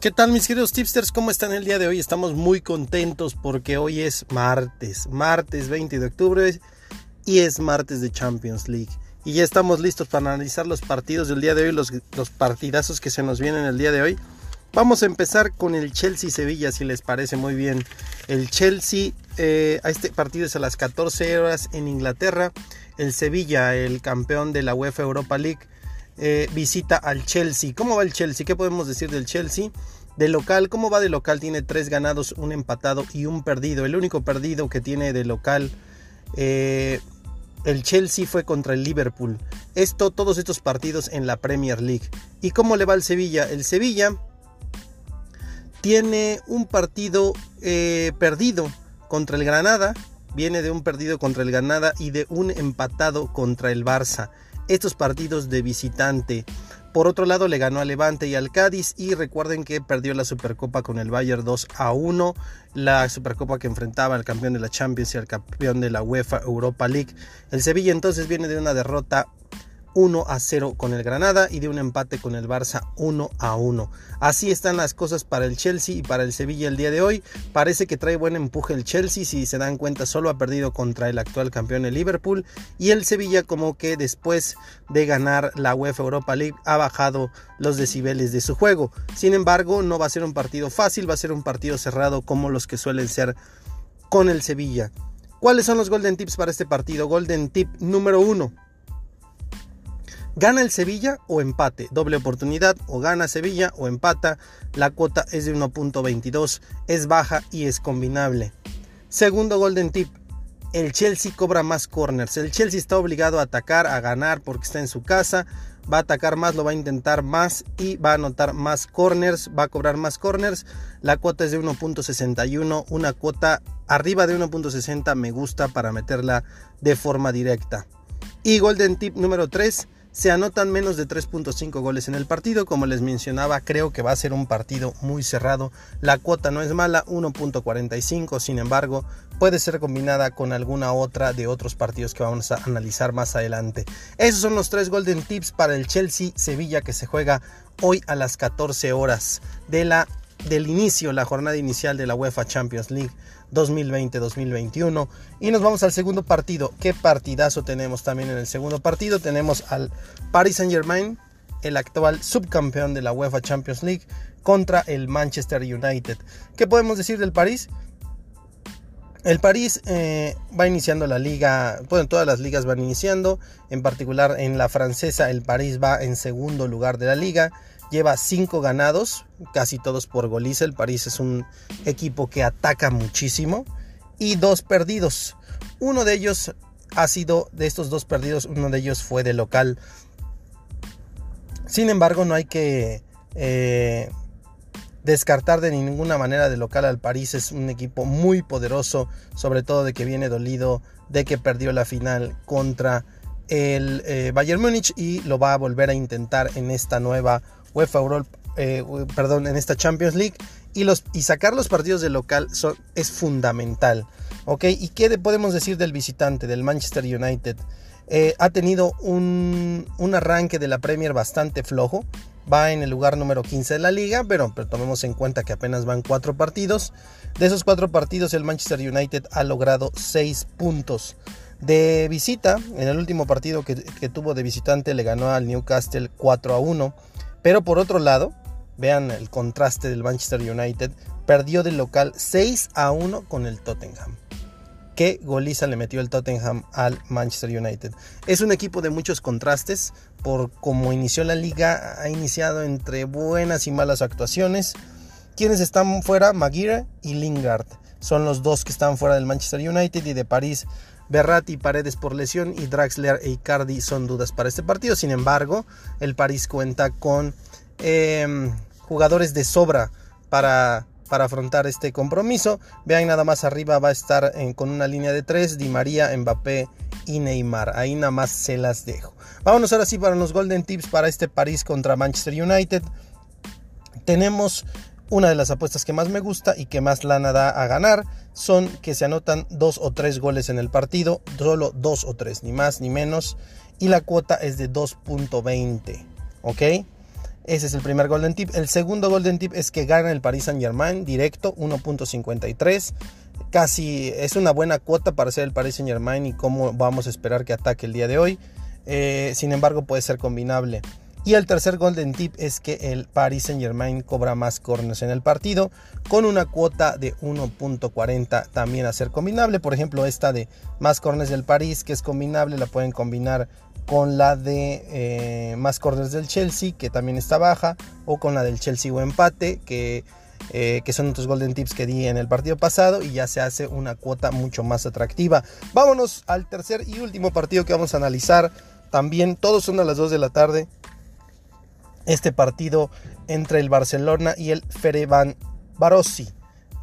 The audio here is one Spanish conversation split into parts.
¿Qué tal mis queridos tipsters? ¿Cómo están el día de hoy? Estamos muy contentos porque hoy es martes, martes 20 de octubre y es martes de Champions League. Y ya estamos listos para analizar los partidos del día de hoy, los, partidazos que se nos vienen el día de hoy. Vamos a empezar con el Chelsea-Sevilla, si les parece muy bien. El Chelsea, eh, a este partido es a las 14 horas en Inglaterra. El Sevilla, el campeón de la UEFA Europa League, eh, visita al Chelsea. ¿Cómo va el Chelsea? ¿Qué podemos decir del Chelsea? De local, ¿cómo va de local? Tiene tres ganados, un empatado y un perdido. El único perdido que tiene de local eh, el Chelsea fue contra el Liverpool. Esto, todos estos partidos en la Premier League. ¿Y cómo le va al Sevilla? El Sevilla tiene un partido eh, perdido contra el Granada. Viene de un perdido contra el Granada y de un empatado contra el Barça estos partidos de visitante. Por otro lado, le ganó al Levante y al Cádiz y recuerden que perdió la Supercopa con el Bayern 2 a 1, la Supercopa que enfrentaba al campeón de la Champions y al campeón de la UEFA Europa League. El Sevilla entonces viene de una derrota 1 a 0 con el Granada y de un empate con el Barça 1 a 1. Así están las cosas para el Chelsea y para el Sevilla el día de hoy. Parece que trae buen empuje el Chelsea, si se dan cuenta solo ha perdido contra el actual campeón el Liverpool y el Sevilla como que después de ganar la UEFA Europa League ha bajado los decibeles de su juego. Sin embargo, no va a ser un partido fácil, va a ser un partido cerrado como los que suelen ser con el Sevilla. ¿Cuáles son los Golden Tips para este partido? Golden Tip número 1 Gana el Sevilla o empate, doble oportunidad, o gana Sevilla o empata. La cuota es de 1.22, es baja y es combinable. Segundo golden tip, el Chelsea cobra más corners. El Chelsea está obligado a atacar, a ganar porque está en su casa. Va a atacar más, lo va a intentar más y va a anotar más corners, va a cobrar más corners. La cuota es de 1.61, una cuota arriba de 1.60 me gusta para meterla de forma directa. Y golden tip número 3, se anotan menos de 3.5 goles en el partido. Como les mencionaba, creo que va a ser un partido muy cerrado. La cuota no es mala, 1.45. Sin embargo, puede ser combinada con alguna otra de otros partidos que vamos a analizar más adelante. Esos son los tres golden tips para el Chelsea Sevilla que se juega hoy a las 14 horas de la del inicio, la jornada inicial de la UEFA Champions League 2020-2021. Y nos vamos al segundo partido. ¿Qué partidazo tenemos también en el segundo partido? Tenemos al Paris Saint Germain, el actual subcampeón de la UEFA Champions League, contra el Manchester United. ¿Qué podemos decir del París? El París eh, va iniciando la liga, bueno, todas las ligas van iniciando, en particular en la francesa el París va en segundo lugar de la liga, lleva cinco ganados, casi todos por goliza. El París es un equipo que ataca muchísimo. Y dos perdidos. Uno de ellos ha sido, de estos dos perdidos, uno de ellos fue de local. Sin embargo, no hay que eh, descartar de ninguna manera de local al París. Es un equipo muy poderoso, sobre todo de que viene dolido de que perdió la final contra el eh, Bayern Múnich y lo va a volver a intentar en esta nueva UEFA eh, perdón, en esta Champions League y, los, y sacar los partidos de local es fundamental. ¿ok? ¿Y qué podemos decir del visitante, del Manchester United? Eh, ha tenido un, un, arranque de la Premier bastante flojo. Va en el lugar número 15 de la liga, pero, pero, tomemos en cuenta que apenas van cuatro partidos. De esos cuatro partidos, el Manchester United ha logrado seis puntos. De visita, en el último partido que, que tuvo de visitante, le ganó al Newcastle 4 a 1. Pero por otro lado, vean el contraste del Manchester United, perdió del local 6 a 1 con el Tottenham. Qué goliza le metió el Tottenham al Manchester United. Es un equipo de muchos contrastes, por cómo inició la liga, ha iniciado entre buenas y malas actuaciones. Quienes están fuera, Maguire y Lingard. Son los dos que están fuera del Manchester United y de París Berratti, Paredes por lesión y Draxler e Icardi son dudas para este partido. Sin embargo, el París cuenta con em, jugadores de sobra para, para, afrontar este compromiso. Vean nada más arriba va a estar con una línea de tres, Di María, Mbappé y Neymar. Ahí nada más se las dejo. Vámonos ahora sí para los Golden Tips para este París contra Manchester United. Tenemos una de las apuestas que más me gusta y que más lana da a ganar son que se anotan dos o tres goles en el partido, solo dos o tres, ni más ni menos, y la cuota es de 2.20, ¿ok? Ese es el primer golden tip. El segundo golden tip es que gana el Paris Saint Germain directo 1.53. Casi es una buena cuota para ser el Paris Saint Germain y cómo vamos a esperar que ataque el día de hoy. Eh, sin embargo, puede ser combinable. Y el tercer golden tip es que el Paris Saint Germain cobra más corners en el partido con una cuota de 1.40 también a ser combinable. Por ejemplo, esta de más corners del París que es combinable la pueden combinar con la de eh, más corners del Chelsea que también está baja o con la del Chelsea o empate que, eh, que son otros golden tips que di en el partido pasado y ya se hace una cuota mucho más atractiva. Vámonos al tercer y último partido que vamos a analizar. También todos son a las 2 de la tarde este partido entre el Barcelona y el Ferevan Barossi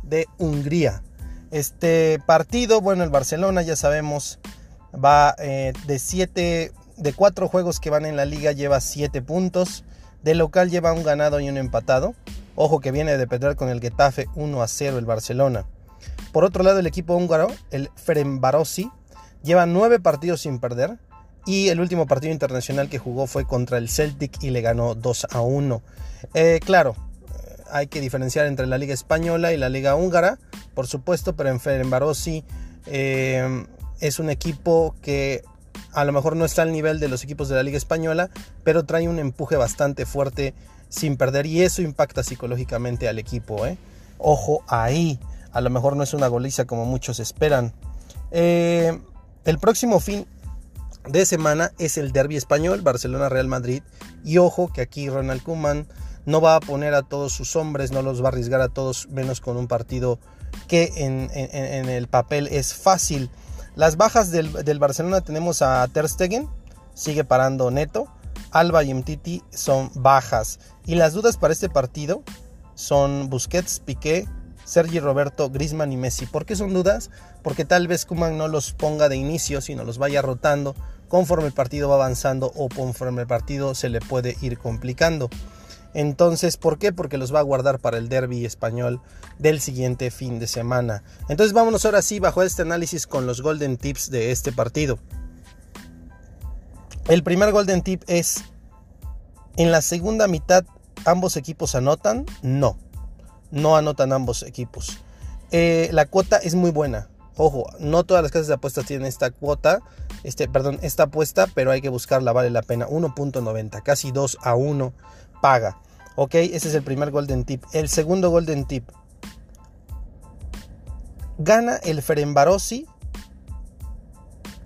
de Hungría. Este partido, bueno, el Barcelona ya sabemos va eh, de 7 de 4 juegos que van en la liga lleva 7 puntos, de local lleva un ganado y un empatado. Ojo que viene de perder con el Getafe 1 a 0 el Barcelona. Por otro lado, el equipo húngaro, el Ferencvárosi, lleva 9 partidos sin perder, y el último partido internacional que jugó fue contra el Celtic y le ganó 2 a 1. Eh, claro, eh, hay que diferenciar entre la Liga Española y la Liga Húngara, por supuesto, pero en Ferenbarossi eh, es un equipo que a lo mejor no está al nivel de los equipos de la Liga Española, pero trae un empuje bastante fuerte sin perder y eso impacta psicológicamente al equipo. Ojo ahí, a lo mejor no es una goliza como muchos esperan. el próximo fin de semana es el derby español, Barcelona-Real Madrid. Y ojo que aquí Ronald Koeman no va a poner a todos sus hombres, no los va a arriesgar a todos, menos con un partido que en, el papel es fácil. Las bajas del, Barcelona tenemos a Ter Stegen, sigue parando Neto, Alba y Mtiti son bajas. Y las dudas para este partido son Busquets, Piqué, Sergi Roberto, Grisman y Messi. ¿Por qué son dudas? Porque tal vez Kuman no los ponga de inicio, sino los vaya rotando conforme el partido va avanzando o conforme el partido se le puede ir complicando. Entonces, ¿por qué? Porque los va a guardar para el derby español del siguiente fin de semana. Entonces, vámonos ahora sí bajo este análisis con los golden tips de este partido. El primer golden tip es, ¿en la segunda mitad ambos equipos anotan? No, no anotan ambos equipos. Eh, la cuota es muy buena. Ojo, no todas las casas de apuestas tienen esta cuota este, perdón, esta apuesta, pero hay que buscarla, vale la pena. 1.90, casi 2 a 1 paga. Ok, ese es el primer golden tip. El segundo golden tip. Gana el Ferenbarossi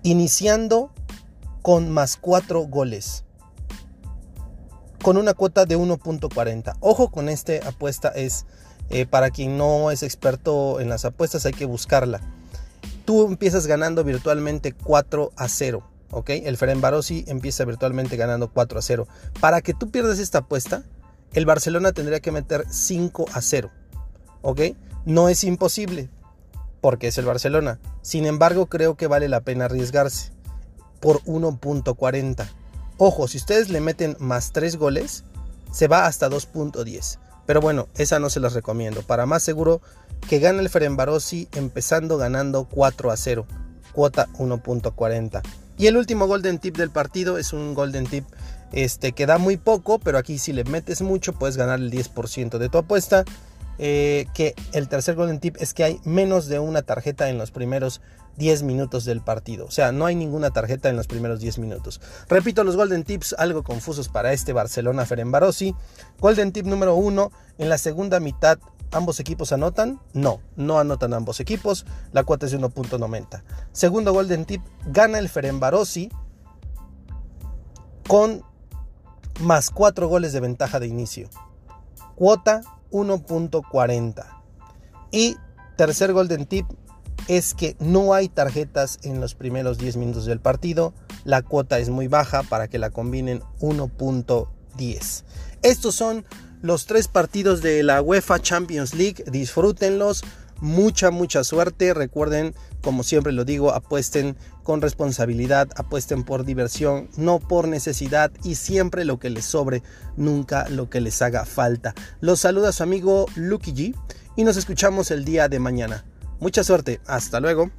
iniciando con más 4 goles. Con una cuota de 1.40. Ojo con esta apuesta es eh, para quien no es experto en las apuestas hay que buscarla tú empiezas ganando virtualmente 4 a 0. ¿ok? El Ferenbarossi empieza virtualmente ganando 4 a 0. Para que tú pierdas esta apuesta, el Barcelona tendría que meter 5 a 0. ¿ok? No es imposible, porque es el Barcelona. Sin embargo, creo que vale la pena arriesgarse por 1.40. Ojo, si ustedes le meten más 3 goles, se va hasta 2.10. Pero bueno, esa no se las recomiendo. Para más seguro, que gana el Ferenbarossi empezando ganando 4 a 0, cuota 1.40. Y el último golden tip del partido es un golden tip este, que da muy poco, pero aquí si le metes mucho puedes ganar el 10% de tu apuesta. Eh, que el tercer golden tip es que hay menos de una tarjeta en los primeros 10 minutos del partido. O sea, no hay ninguna tarjeta en los primeros 10 minutos. Repito los golden tips, algo confusos para este Barcelona Ferenbarossi. Golden tip número 1, en la segunda mitad ¿Ambos equipos anotan? No, no anotan ambos equipos. La cuota es de 1.90. Segundo golden tip, gana el Ferenbarossi con más 4 goles de ventaja de inicio. Cuota 1.40. Y tercer golden tip es que no hay tarjetas en los primeros 10 minutos del partido. La cuota es muy baja para que la combinen 1.10. Estos son los tres partidos de la UEFA Champions League. Disfrútenlos. Mucha, mucha suerte. Recuerden, como siempre lo digo, apuesten con responsabilidad, apuesten por diversión, no por necesidad y siempre lo que les sobre, nunca lo que les haga falta. Los saluda su amigo Lucky G y nos escuchamos el día de mañana. Mucha suerte. Hasta luego.